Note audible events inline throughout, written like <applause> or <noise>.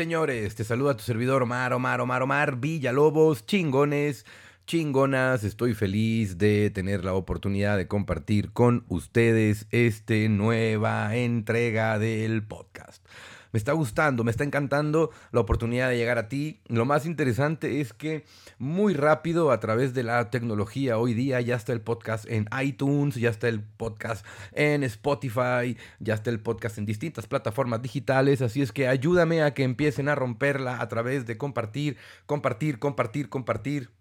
Señores, te saluda tu servidor Omar, Omar, Omar, Omar, Villalobos, chingones, chingonas. Estoy feliz de tener la oportunidad de compartir con ustedes esta nueva entrega del podcast me está gustando, me está encantando la oportunidad de llegar a ti. Lo más interesante es que muy rápido a través de la tecnología hoy día ya está el podcast en iTunes, ya está el podcast en Spotify, ya está el podcast en distintas plataformas digitales, así es que ayúdame a que empiecen a romperla a través de compartir, compartir, compartir, compartir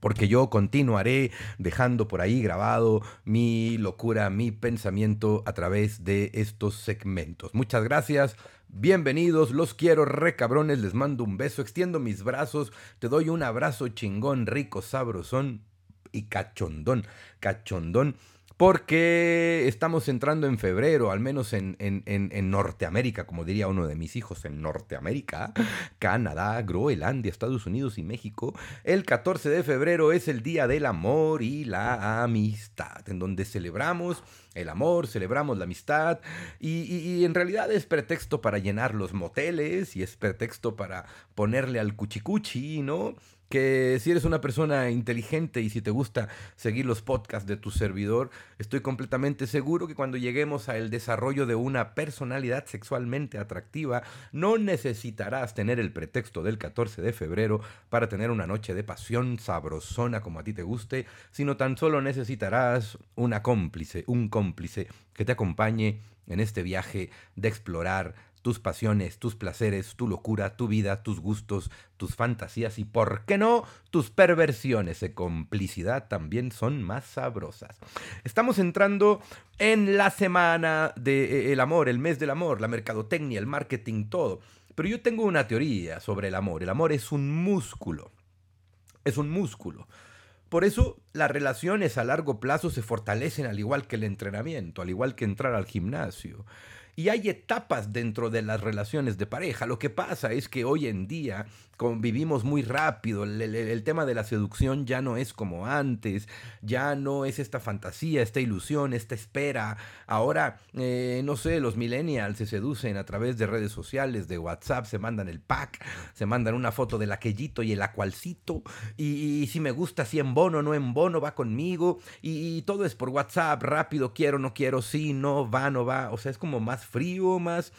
porque yo continuaré dejando por ahí grabado mi locura, mi pensamiento a través de estos segmentos. Muchas gracias, bienvenidos, los quiero recabrones, les mando un beso, extiendo mis brazos, te doy un abrazo chingón, rico, sabrosón y cachondón, cachondón porque estamos entrando en febrero, al menos en, Norteamérica, como diría uno de mis hijos, en Norteamérica, <laughs> Canadá, Groenlandia, Estados Unidos y México. El 14 de febrero es el Día del Amor y la Amistad, en donde celebramos el amor, celebramos la amistad y, y, en realidad es pretexto para llenar los moteles y es pretexto para ponerle al cuchicuchi, ¿no? que si eres una persona inteligente y si te gusta seguir los podcasts de tu servidor, estoy completamente seguro que cuando lleguemos al desarrollo de una personalidad sexualmente atractiva, no necesitarás tener el pretexto del 14 de febrero para tener una noche de pasión sabrosona como a ti te guste, sino tan solo necesitarás una cómplice, un cómplice que te acompañe en este viaje de explorar tus pasiones, tus placeres, tu locura, tu vida, tus gustos, tus fantasías y, ¿por qué no?, tus perversiones de complicidad también son más sabrosas. Estamos entrando en la semana del eh, amor, el mes del amor, la mercadotecnia, el marketing, todo. Pero yo tengo una teoría sobre el amor. El amor es un músculo. Es un músculo. Por eso las relaciones a largo plazo se fortalecen al igual que el entrenamiento, al igual que entrar al gimnasio. Y hay etapas dentro de las relaciones de pareja. Lo que pasa es que hoy en día convivimos muy rápido. El, tema de la seducción ya no es como antes. Ya no es esta fantasía, esta ilusión, esta espera. Ahora, eh, no sé, los millennials se seducen a través de redes sociales, de WhatsApp, se mandan el pack, se mandan una foto del aquellito y el acualcito. Y, si me gusta, si en bono, no en bono, va conmigo. Y, y todo es por WhatsApp, rápido, quiero, no quiero, sí, no, va, no va. O sea, es como más frío, más,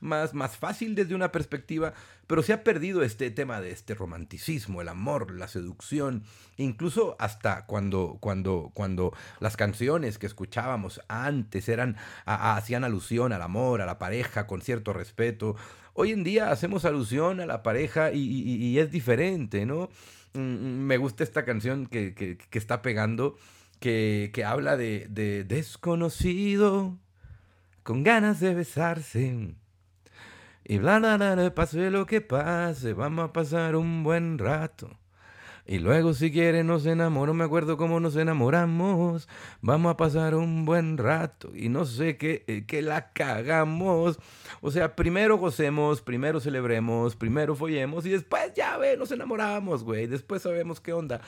más, más fácil desde una perspectiva, pero se ha perdido este tema de este romanticismo, el amor, la seducción, incluso hasta cuando, cuando, cuando las canciones que escuchábamos antes eran, hacían alusión al amor, a la pareja, con cierto respeto. Hoy en día hacemos alusión a la pareja y, es diferente, ¿no? Mm, me gusta esta canción que, que, está pegando, que, que habla de desconocido con ganas de besarse. Y bla, bla, bla, pase lo que pase, vamos a pasar un buen rato. Y luego si quiere nos enamoro, me acuerdo cómo nos enamoramos. Vamos a pasar un buen rato y no sé qué, eh, que la cagamos. O sea, primero gocemos, primero celebremos, primero follemos y después ya ve, nos enamoramos, güey. Después sabemos qué onda.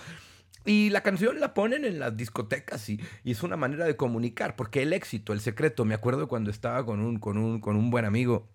Y la canción la ponen en las discotecas y, es una manera de comunicar, porque el éxito, el secreto, me acuerdo cuando estaba con un, con un, con un buen amigo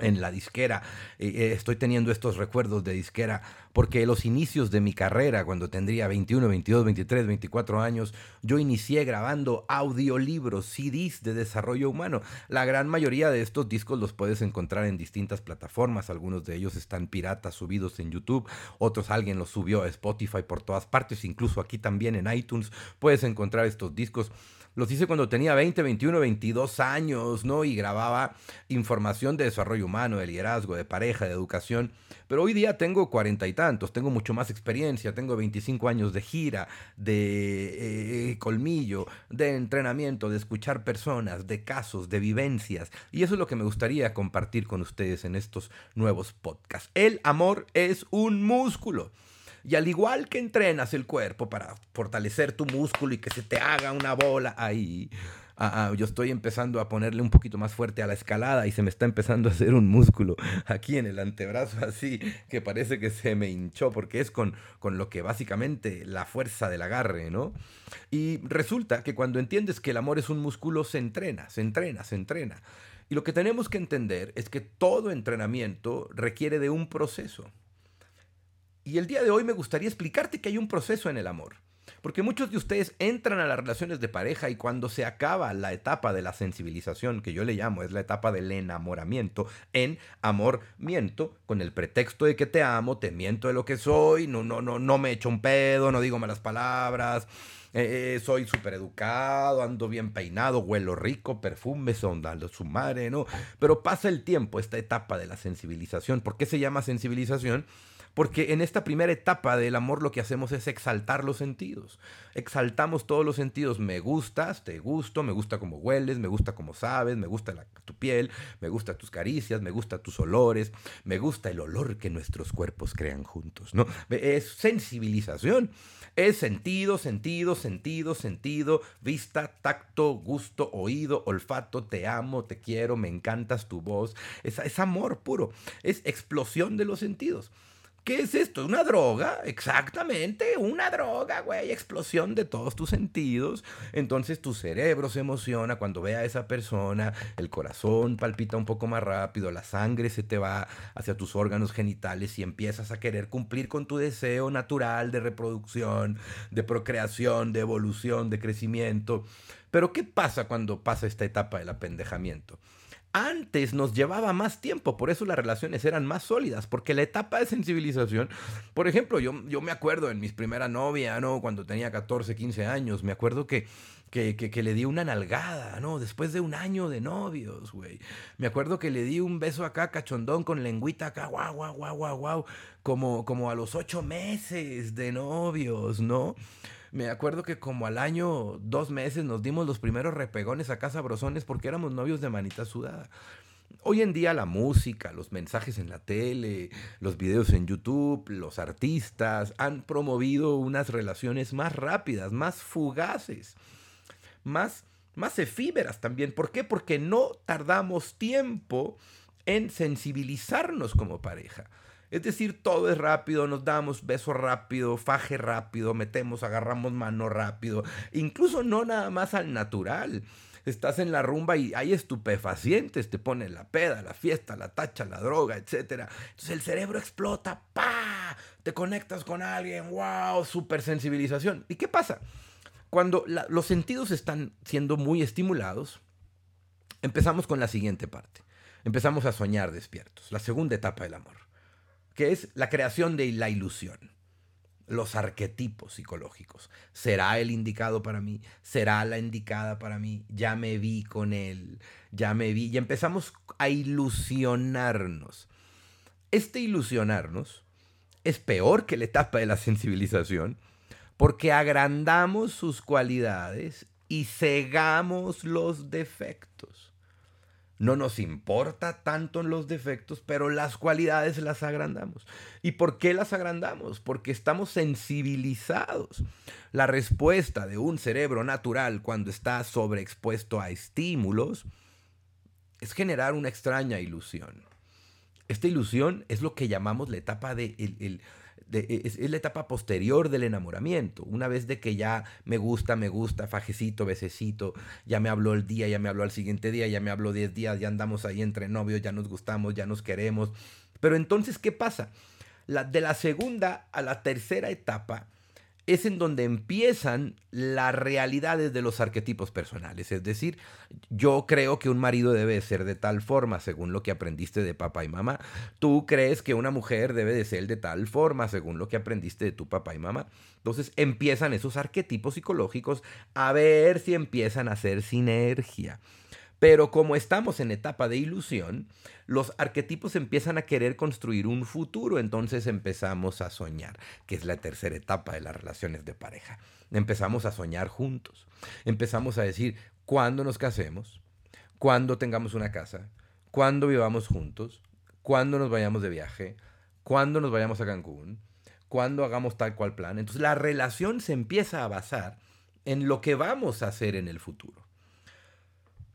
en la disquera. Eh, estoy teniendo estos recuerdos de disquera porque los inicios de mi carrera, cuando tendría 21, 22, 23, 24 años, yo inicié grabando audiolibros, CDs de desarrollo humano. La gran mayoría de estos discos los puedes encontrar en distintas plataformas. Algunos de ellos están piratas subidos en YouTube, otros alguien los subió a Spotify por todas partes, incluso aquí también en iTunes puedes encontrar estos discos. Los hice cuando tenía 20, 21, 22 años, ¿no? Y grababa información de desarrollo humano, de liderazgo, de pareja, de educación. Pero hoy día tengo cuarenta y tantos, tengo mucho más experiencia, tengo 25 años de gira, de eh, colmillo, de entrenamiento, de escuchar personas, de casos, de vivencias. Y eso es lo que me gustaría compartir con ustedes en estos nuevos podcasts. El amor es un músculo. Y al igual que entrenas el cuerpo para fortalecer tu músculo y que se te haga una bola ahí, ah, ah, yo estoy empezando a ponerle un poquito más fuerte a la escalada y se me está empezando a hacer un músculo aquí en el antebrazo así que parece que se me hinchó porque es con, con lo que básicamente la fuerza del agarre, ¿no? Y resulta que cuando entiendes que el amor es un músculo, se entrena, se entrena, se entrena. Y lo que tenemos que entender es que todo entrenamiento requiere de un proceso. Y el día de hoy me gustaría explicarte que hay un proceso en el amor. Porque muchos de ustedes entran a las relaciones de pareja y cuando se acaba la etapa de la sensibilización, que yo le llamo, es la etapa del enamoramiento, en amor miento, con el pretexto de que te amo, te miento de lo que soy, no, no, no, no me echo un pedo, no digo malas palabras, eh, soy súper educado, ando bien peinado, huelo rico, perfume, sondando su madre, ¿no? Pero pasa el tiempo, esta etapa de la sensibilización. ¿Por qué se llama sensibilización? Porque en esta primera etapa del amor lo que hacemos es exaltar los sentidos. Exaltamos todos los sentidos. Me gustas, te gusto, me gusta cómo hueles, me gusta cómo sabes, me gusta tu piel, me gusta tus caricias, me gusta tus olores, me gusta el olor que nuestros cuerpos crean juntos. ¿no? Es sensibilización. Es sentido, sentido, sentido, sentido, vista, tacto, gusto, oído, olfato, te amo, te quiero, me encantas tu voz. Es amor puro. Es explosión de los sentidos. ¿Qué es esto? ¿Una droga? Exactamente, una droga, güey. Explosión de todos tus sentidos. Entonces tu cerebro se emociona cuando ve a esa persona, el corazón palpita un poco más rápido, la sangre se te va hacia tus órganos genitales y empiezas a querer cumplir con tu deseo natural de reproducción, de procreación, de evolución, de crecimiento. Pero ¿qué pasa cuando pasa esta etapa del apendejamiento? Antes nos llevaba más tiempo, por eso las relaciones eran más sólidas, porque la etapa de sensibilización, por ejemplo, yo, yo me acuerdo en mis primera novia, ¿no? Cuando tenía 14, 15 años, me acuerdo que, que, que, le di una nalgada, ¿no? Después de un año de novios, güey. Me acuerdo que le di un beso acá, cachondón, con lengüita acá, guau, guau, guau, guau, guau, como, como a los ocho meses de novios, ¿no? Me acuerdo que como al año, dos meses, nos dimos los primeros repegones a casa brosones porque éramos novios de manita sudada. Hoy en día la música, los mensajes en la tele, los videos en YouTube, los artistas han promovido unas relaciones más rápidas, más fugaces, más, más efímeras también. ¿Por qué? Porque no tardamos tiempo en sensibilizarnos como pareja. Es decir, todo es rápido, nos damos beso rápido, faje rápido, metemos, agarramos mano rápido, incluso no nada más al natural. Estás en la rumba y hay estupefacientes, te ponen la peda, la fiesta, la tacha, la droga, etc. Entonces el cerebro explota, ¡pa! Te conectas con alguien, ¡wow! Super sensibilización. ¿Y qué pasa? Cuando los sentidos están siendo muy estimulados, empezamos con la siguiente parte. Empezamos a soñar despiertos, la segunda etapa del amor que es la creación de la ilusión. Los arquetipos psicológicos. ¿Será el indicado para mí? ¿Será la indicada para mí? Ya me vi con él, ya me vi. Y empezamos a ilusionarnos. Este ilusionarnos es peor que la etapa de la sensibilización porque agrandamos sus cualidades y cegamos los defectos. No nos importa tanto los defectos, pero las cualidades las agrandamos. ¿Y por qué las agrandamos? Porque estamos sensibilizados. La respuesta de un cerebro natural cuando está sobreexpuesto a estímulos es generar una extraña ilusión. Esta ilusión es lo que llamamos la etapa de el, es, la etapa posterior del enamoramiento. Una vez de que ya me gusta, me gusta, fajecito, bececito, ya me habló el día, ya me habló al siguiente día, ya me habló 10 días, ya andamos ahí entre novios, ya nos gustamos, ya nos queremos. Pero entonces, ¿qué pasa? La, de la segunda a la tercera etapa, es en donde empiezan las realidades de los arquetipos personales. Es decir, yo creo que un marido debe ser de tal forma, según lo que aprendiste de papá y mamá. Tú crees que una mujer debe de ser de tal forma, según lo que aprendiste de tu papá y mamá. Entonces empiezan esos arquetipos psicológicos a ver si empiezan a hacer sinergia. Pero como estamos en etapa de ilusión, los arquetipos empiezan a querer construir un futuro, entonces empezamos a soñar, que es la tercera etapa de las relaciones de pareja. Empezamos a soñar juntos. Empezamos a decir, ¿cuándo nos casemos? ¿Cuándo tengamos una casa? ¿Cuándo vivamos juntos? ¿Cuándo nos vayamos de viaje? ¿Cuándo nos vayamos a Cancún? ¿Cuándo hagamos tal cual plan? Entonces la relación se empieza a basar en lo que vamos a hacer en el futuro.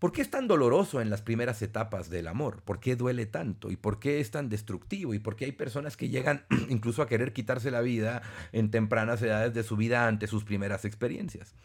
¿Por qué es tan doloroso en las primeras etapas del amor? ¿Por qué duele tanto? ¿Y por qué es tan destructivo? ¿Y por qué hay personas que llegan <clears throat> incluso a querer quitarse la vida en tempranas edades de su vida ante sus primeras experiencias?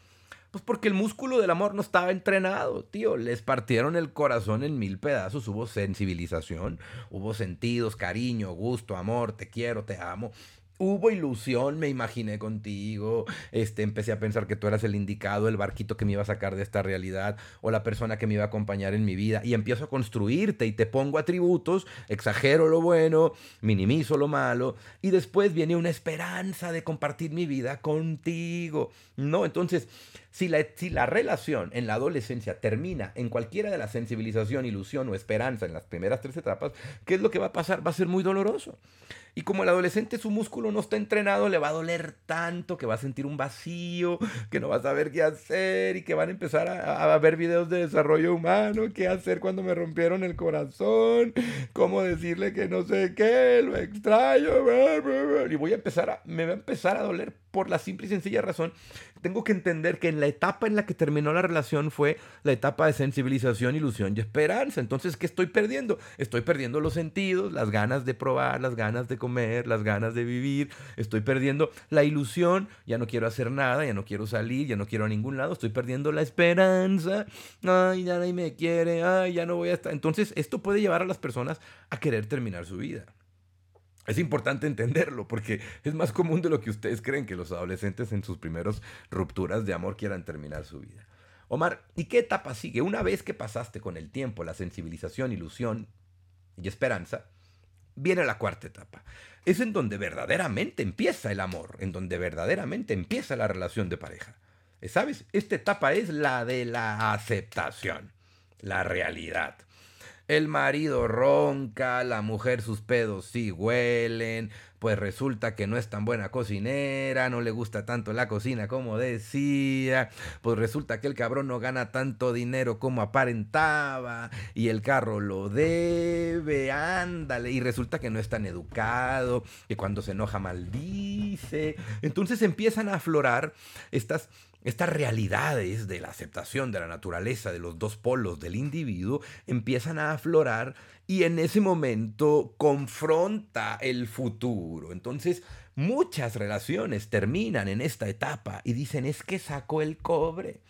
Pues porque el músculo del amor no estaba entrenado, tío. Les partieron el corazón en mil pedazos. Hubo sensibilización, hubo sentidos, cariño, gusto, amor, te quiero, te amo. Hubo ilusión, me imaginé contigo, este, empecé a pensar que tú eras el indicado, el barquito que me iba a sacar de esta realidad o la persona que me iba a acompañar en mi vida y empiezo a construirte y te pongo atributos, exagero lo bueno, minimizo lo malo y después viene una esperanza de compartir mi vida contigo, ¿no? Entonces, si la, relación en la adolescencia termina en cualquiera de la sensibilización, ilusión o esperanza en las primeras tres etapas, ¿qué es lo que va a pasar? Va a ser muy doloroso. Y como el adolescente su músculo no está entrenado, le va a doler tanto que va a sentir un vacío, que no va a saber qué hacer y que van a empezar a, a ver videos de desarrollo humano, qué hacer cuando me rompieron el corazón, cómo decirle que no sé qué, lo extraño. Y voy a empezar a, me va a empezar a doler por la simple y sencilla razón, tengo que entender que en la etapa en la que terminó la relación fue la etapa de sensibilización, ilusión y esperanza. Entonces, ¿qué estoy perdiendo? Estoy perdiendo los sentidos, las ganas de probar, las ganas de comer, las ganas de vivir. Estoy perdiendo la ilusión, ya no quiero hacer nada, ya no quiero salir, ya no quiero a ningún lado. Estoy perdiendo la esperanza. Ay, ya nadie me quiere, ay, ya no voy a estar. Entonces, esto puede llevar a las personas a querer terminar su vida. Es importante entenderlo porque es más común de lo que ustedes creen que los adolescentes en sus primeros rupturas de amor quieran terminar su vida. Omar, ¿y qué etapa sigue? Una vez que pasaste con el tiempo la sensibilización, ilusión y esperanza, viene la cuarta etapa. Es en donde verdaderamente empieza el amor, en donde verdaderamente empieza la relación de pareja. ¿Sabes? Esta etapa es la de la aceptación, la realidad. El marido ronca, la mujer sus pedos sí huelen, pues resulta que no es tan buena cocinera, no le gusta tanto la cocina como decía, pues resulta que el cabrón no gana tanto dinero como aparentaba y el carro lo debe, ándale, y resulta que no es tan educado, que cuando se enoja maldice. Entonces empiezan a aflorar estas estas realidades de la aceptación de la naturaleza de los dos polos del individuo empiezan a aflorar y en ese momento confronta el futuro. Entonces, muchas relaciones terminan en esta etapa y dicen, es que sacó el cobre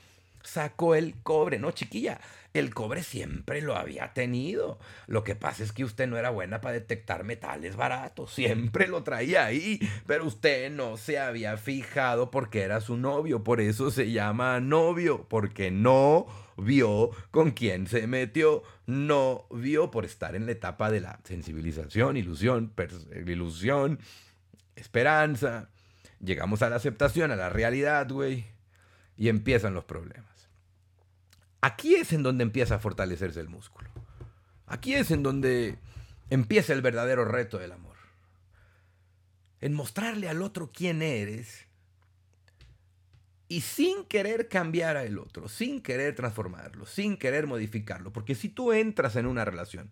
sacó el cobre. No, chiquilla, el cobre siempre lo había tenido. Lo que pasa es que usted no era buena para detectar metales baratos. Siempre lo traía ahí. Pero usted no se había fijado porque era su novio. Por eso se llama novio. Porque no vio con quién se metió. No vio por estar en la etapa de la sensibilización, ilusión, ilusión, esperanza. Llegamos a la aceptación, a la realidad, güey. Y empiezan los problemas. Aquí es en donde empieza a fortalecerse el músculo. Aquí es en donde empieza el verdadero reto del amor. En mostrarle al otro quién eres y sin querer cambiar al otro, sin querer transformarlo, sin querer modificarlo. Porque si tú entras en una relación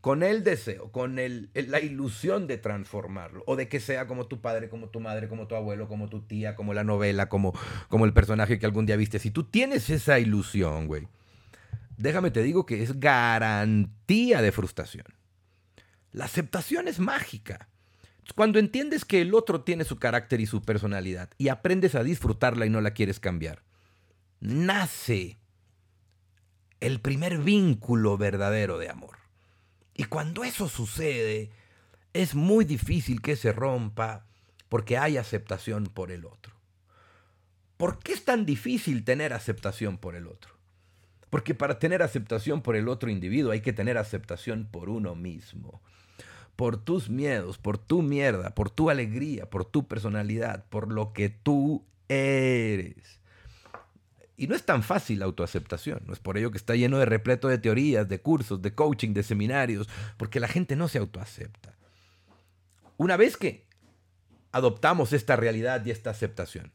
con el deseo, con el, la ilusión de transformarlo, o de que sea como tu padre, como tu madre, como tu abuelo, como tu tía, como la novela, como, como el personaje que algún día viste. Si tú tienes esa ilusión, güey, déjame te digo que es garantía de frustración. La aceptación es mágica. Cuando entiendes que el otro tiene su carácter y su personalidad y aprendes a disfrutarla y no la quieres cambiar, nace el primer vínculo verdadero de amor. Y cuando eso sucede, es muy difícil que se rompa porque hay aceptación por el otro. ¿Por qué es tan difícil tener aceptación por el otro? Porque para tener aceptación por el otro individuo hay que tener aceptación por uno mismo. Por tus miedos, por tu mierda, por tu alegría, por tu personalidad, por lo que tú eres. Y no es tan fácil la autoaceptación, no es por ello que está lleno de repleto de teorías, de cursos, de coaching, de seminarios, porque la gente no se autoacepta. Una vez que adoptamos esta realidad y esta aceptación,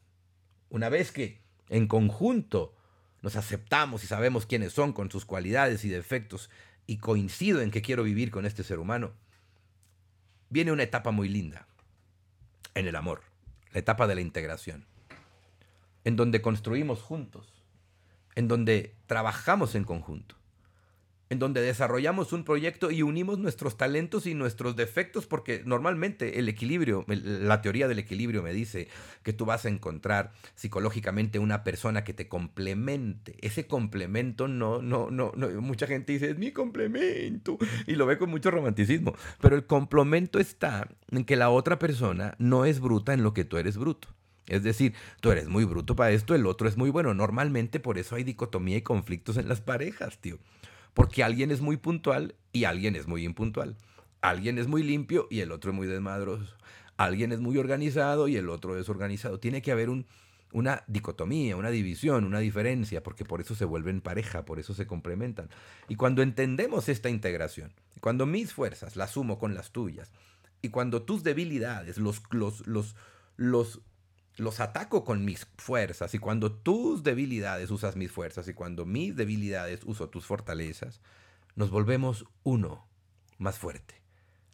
una vez que en conjunto nos aceptamos y sabemos quiénes son con sus cualidades y defectos y coincido en que quiero vivir con este ser humano, viene una etapa muy linda en el amor, la etapa de la integración, en donde construimos juntos en donde trabajamos en conjunto, en donde desarrollamos un proyecto y unimos nuestros talentos y nuestros defectos, porque normalmente el equilibrio, la teoría del equilibrio me dice que tú vas a encontrar psicológicamente una persona que te complemente. Ese complemento no, no, no, no, mucha gente dice, es mi complemento, y lo ve con mucho romanticismo, pero el complemento está en que la otra persona no es bruta en lo que tú eres bruto. Es decir, tú eres muy bruto para esto, el otro es muy bueno. Normalmente por eso hay dicotomía y conflictos en las parejas, tío. Porque alguien es muy puntual y alguien es muy impuntual. Alguien es muy limpio y el otro es muy desmadroso. Alguien es muy organizado y el otro es desorganizado. Tiene que haber un, una dicotomía, una división, una diferencia, porque por eso se vuelven pareja, por eso se complementan. Y cuando entendemos esta integración, cuando mis fuerzas las sumo con las tuyas, y cuando tus debilidades los, los, los, los los ataco con mis fuerzas y cuando tus debilidades usas mis fuerzas y cuando mis debilidades uso tus fortalezas, nos volvemos uno más fuerte,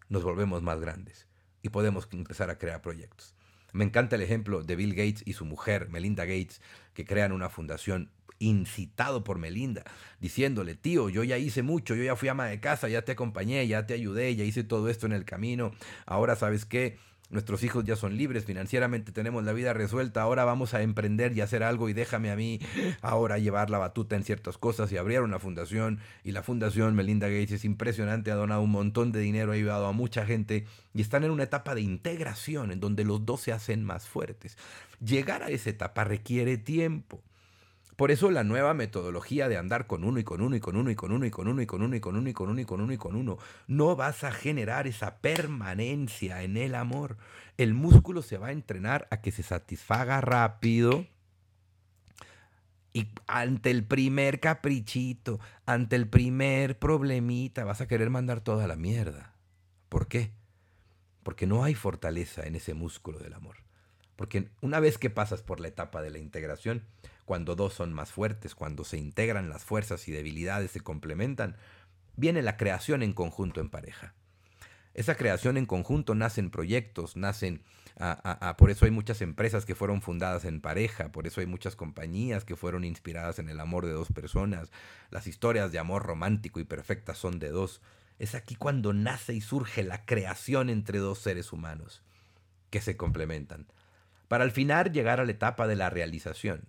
nos volvemos más grandes y podemos empezar a crear proyectos. Me encanta el ejemplo de Bill Gates y su mujer, Melinda Gates, que crean una fundación incitado por Melinda, diciéndole, tío, yo ya hice mucho, yo ya fui ama de casa, ya te acompañé, ya te ayudé, ya hice todo esto en el camino, ahora sabes qué, nuestros hijos ya son libres, financieramente tenemos la vida resuelta, ahora vamos a emprender y hacer algo y déjame a mí ahora llevar la batuta en ciertas cosas y abrieron una fundación y la fundación Melinda Gates es impresionante, ha donado un montón de dinero, ha ayudado a mucha gente y están en una etapa de integración en donde los dos se hacen más fuertes. Llegar a esa etapa requiere tiempo. Por eso la nueva metodología de andar con uno y con uno y con uno y con uno y con uno y con uno y con uno y con uno y con uno y con uno, no vas a generar esa permanencia en el amor. El músculo se va a entrenar a que se satisfaga rápido. Y ante el primer caprichito, ante el primer problemita, vas a querer mandar toda la mierda. ¿Por qué? Porque no hay fortaleza en ese músculo del amor. Porque una vez que pasas por la etapa de la integración, cuando dos son más fuertes, cuando se integran las fuerzas y debilidades, se complementan, viene la creación en conjunto en pareja. Esa creación en conjunto nacen proyectos, nacen... por eso hay muchas empresas que fueron fundadas en pareja, por eso hay muchas compañías que fueron inspiradas en el amor de dos personas. Las historias de amor romántico y perfecta son de dos. Es aquí cuando nace y surge la creación entre dos seres humanos que se complementan para al final llegar a la etapa de la realización,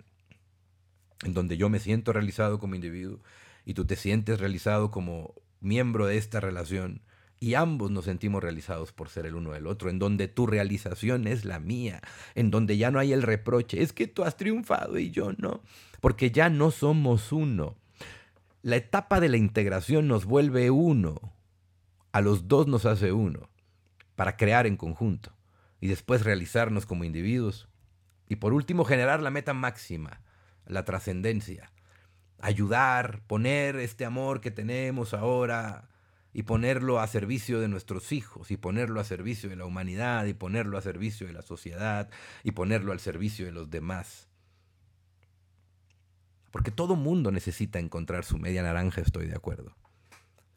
en donde yo me siento realizado como individuo y tú te sientes realizado como miembro de esta relación y ambos nos sentimos realizados por ser el uno del otro, en donde tu realización es la mía, en donde ya no hay el reproche, es que tú has triunfado y yo no, porque ya no somos uno. La etapa de la integración nos vuelve uno, a los dos nos hace uno, para crear en conjunto y después realizarnos como individuos. Y por último, generar la meta máxima, la trascendencia. Ayudar, poner este amor que tenemos ahora y ponerlo a servicio de nuestros hijos y ponerlo a servicio de la humanidad y ponerlo a servicio de la sociedad y ponerlo al servicio de los demás. Porque todo mundo necesita encontrar su media naranja, estoy de acuerdo.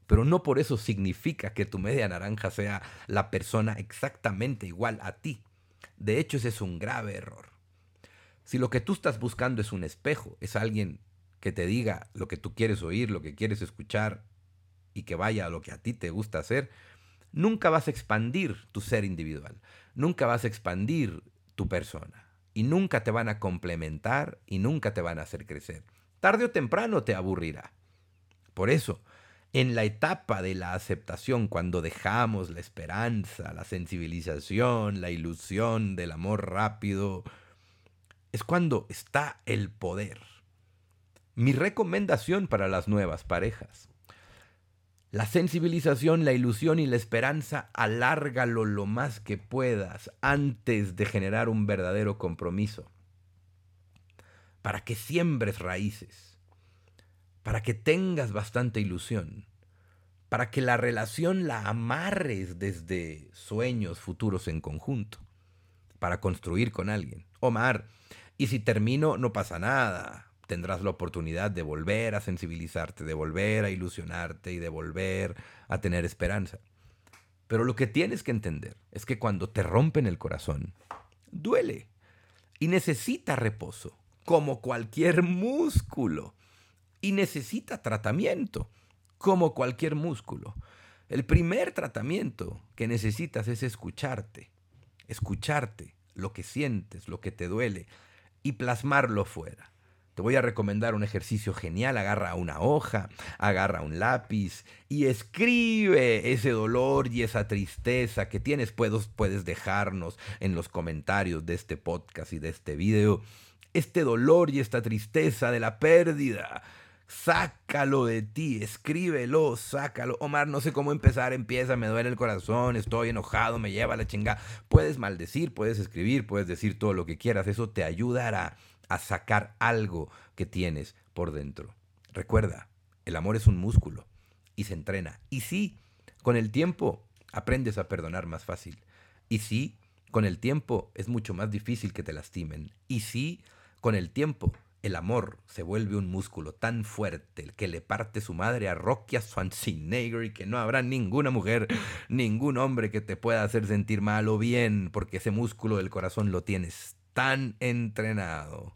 Pero no por eso significa que tu media naranja sea la persona exactamente igual a ti. De hecho, ese es un grave error. Si lo que tú estás buscando es un espejo, es alguien que te diga lo que tú quieres oír, lo que quieres escuchar y que vaya a lo que a ti te gusta hacer, nunca vas a expandir tu ser individual, nunca vas a expandir tu persona y nunca te van a complementar y nunca te van a hacer crecer. Tarde o temprano te aburrirá. Por eso, en la etapa de la aceptación, cuando dejamos la esperanza, la sensibilización, la ilusión del amor rápido, es cuando está el poder. Mi recomendación para las nuevas parejas. La sensibilización, la ilusión y la esperanza, alárgalo lo más que puedas antes de generar un verdadero compromiso. Para que siembres raíces para que tengas bastante ilusión, para que la relación la amarres desde sueños futuros en conjunto, para construir con alguien. Omar, y si termino no pasa nada, tendrás la oportunidad de volver a sensibilizarte, de volver a ilusionarte y de volver a tener esperanza. Pero lo que tienes que entender es que cuando te rompen el corazón, duele y necesita reposo, como cualquier músculo y necesita tratamiento. como cualquier músculo. El primer tratamiento que necesitas es escucharte, escucharte lo que sientes, lo que te duele y plasmarlo fuera. Te voy a recomendar un ejercicio genial. Agarra una hoja, agarra un lápiz y escribe ese dolor y esa tristeza que tienes. Puedes, puedes dejarnos en los comentarios de este podcast y de este video. Este dolor y esta tristeza de la pérdida. Sácalo de ti, escríbelo, sácalo. Omar, no sé cómo empezar, empieza, me duele el corazón, estoy enojado, me lleva la chingada. Puedes maldecir, puedes escribir, puedes decir todo lo que quieras, eso te ayudará a sacar algo que tienes por dentro. Recuerda, el amor es un músculo y se entrena. Y sí, con el tiempo aprendes a perdonar más fácil. Y sí, con el tiempo es mucho más difícil que te lastimen. Y sí, con el tiempo el amor se vuelve un músculo tan fuerte que le parte su madre a Rocky a Schwarzenegger y que no habrá ninguna mujer, ningún hombre que te pueda hacer sentir mal o bien, porque ese músculo del corazón lo tienes tan entrenado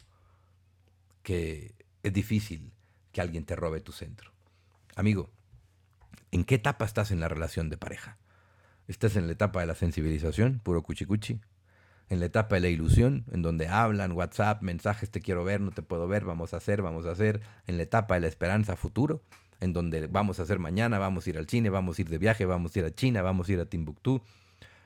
que es difícil que alguien te robe tu centro. Amigo, ¿en qué etapa estás en la relación de pareja? ¿Estás en la etapa de la sensibilización, puro cuchicuchi? ¿En la etapa de la ilusión, en donde hablan, WhatsApp, mensajes, te quiero ver, no te puedo ver, vamos a hacer, vamos a hacer? ¿En la etapa de la esperanza futuro, en donde vamos a hacer mañana, vamos a ir al cine, vamos a ir de viaje, vamos a ir a China, vamos a ir a Timbuktu?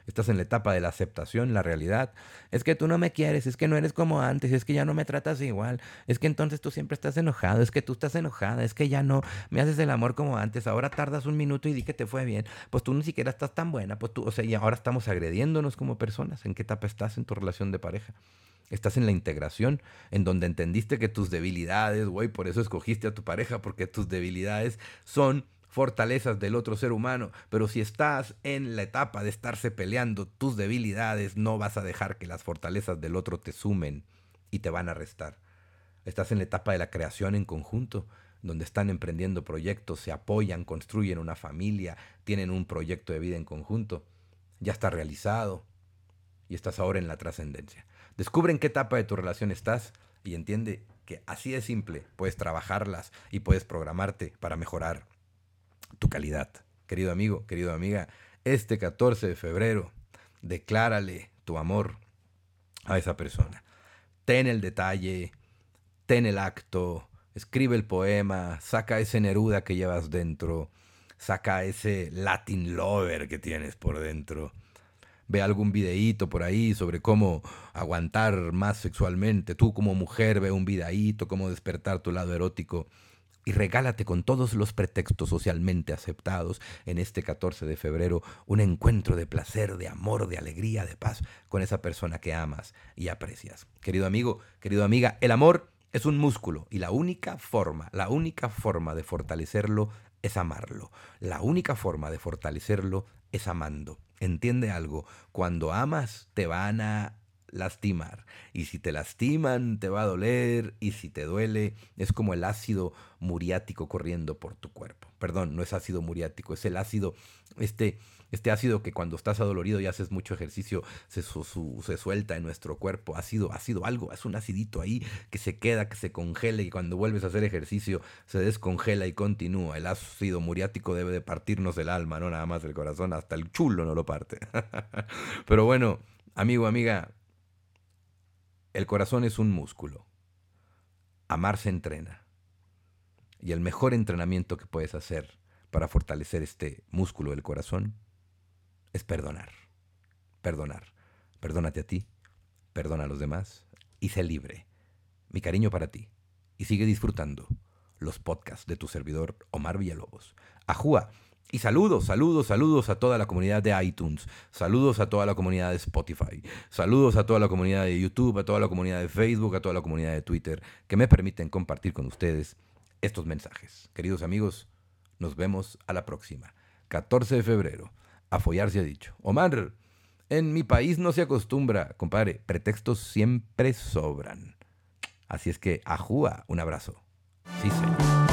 Estás en la etapa de la aceptación, la realidad. Es que tú no me quieres, es que no eres como antes, es que ya no me tratas igual, es que entonces tú siempre estás enojado, es que tú estás enojada, es que ya no me haces el amor como antes, ahora tardas un minuto y di que te fue bien, pues tú ni siquiera estás tan buena, pues tú, o sea, y ahora estamos agrediéndonos como personas. ¿En qué etapa estás en tu relación de pareja? Estás en la integración, en donde entendiste que tus debilidades, güey, por eso escogiste a tu pareja, porque tus debilidades son fortalezas del otro ser humano, pero si estás en la etapa de estarse peleando tus debilidades, no vas a dejar que las fortalezas del otro te sumen y te van a restar. Estás en la etapa de la creación en conjunto, donde están emprendiendo proyectos, se apoyan, construyen una familia, tienen un proyecto de vida en conjunto. Ya está realizado y estás ahora en la trascendencia. Descubre en qué etapa de tu relación estás y entiende que así de simple puedes trabajarlas y puedes programarte para mejorar tu calidad. Querido amigo, querida amiga, este 14 de febrero, declárale tu amor a esa persona. Ten el detalle, ten el acto, escribe el poema, saca ese Neruda que llevas dentro, saca ese Latin lover que tienes por dentro. Ve algún videíto por ahí sobre cómo aguantar más sexualmente. Tú como mujer ve un videíto, cómo despertar tu lado erótico y regálate con todos los pretextos socialmente aceptados en este 14 de febrero un encuentro de placer, de amor, de alegría, de paz con esa persona que amas y aprecias. Querido amigo, querido amiga, el amor es un músculo y la única forma, la única forma de fortalecerlo es amarlo. La única forma de fortalecerlo es amando. Entiende algo, cuando amas te van a lastimar. Y si te lastiman, te va a doler. Y si te duele, es como el ácido muriático corriendo por tu cuerpo. Perdón, no es ácido muriático, es el ácido, este, este ácido que cuando estás adolorido y haces mucho ejercicio se, se suelta en nuestro cuerpo. Ácido, ácido, algo, es un acidito ahí que se queda, que se congela y cuando vuelves a hacer ejercicio se descongela y continúa. El ácido muriático debe de partirnos el alma, no nada más el corazón, hasta el chulo no lo parte. <laughs> Pero bueno, amigo, amiga, el corazón es un músculo. Amar se entrena. Y el mejor entrenamiento que puedes hacer para fortalecer este músculo del corazón es perdonar. Perdonar. Perdónate a ti, perdona a los demás y sé libre. Mi cariño para ti. Y sigue disfrutando los podcasts de tu servidor Omar Villalobos. Ajúa y saludos, saludos, saludos a toda la comunidad de iTunes, saludos a toda la comunidad de Spotify, saludos a toda la comunidad de YouTube, a toda la comunidad de Facebook, a toda la comunidad de Twitter, que me permiten compartir con ustedes estos mensajes. Queridos amigos, nos vemos a la próxima. 14 de febrero. A follar se ha dicho. Omar, en mi país no se acostumbra, compadre, pretextos siempre sobran. Así es que, ajúa, un abrazo. Sí, señor.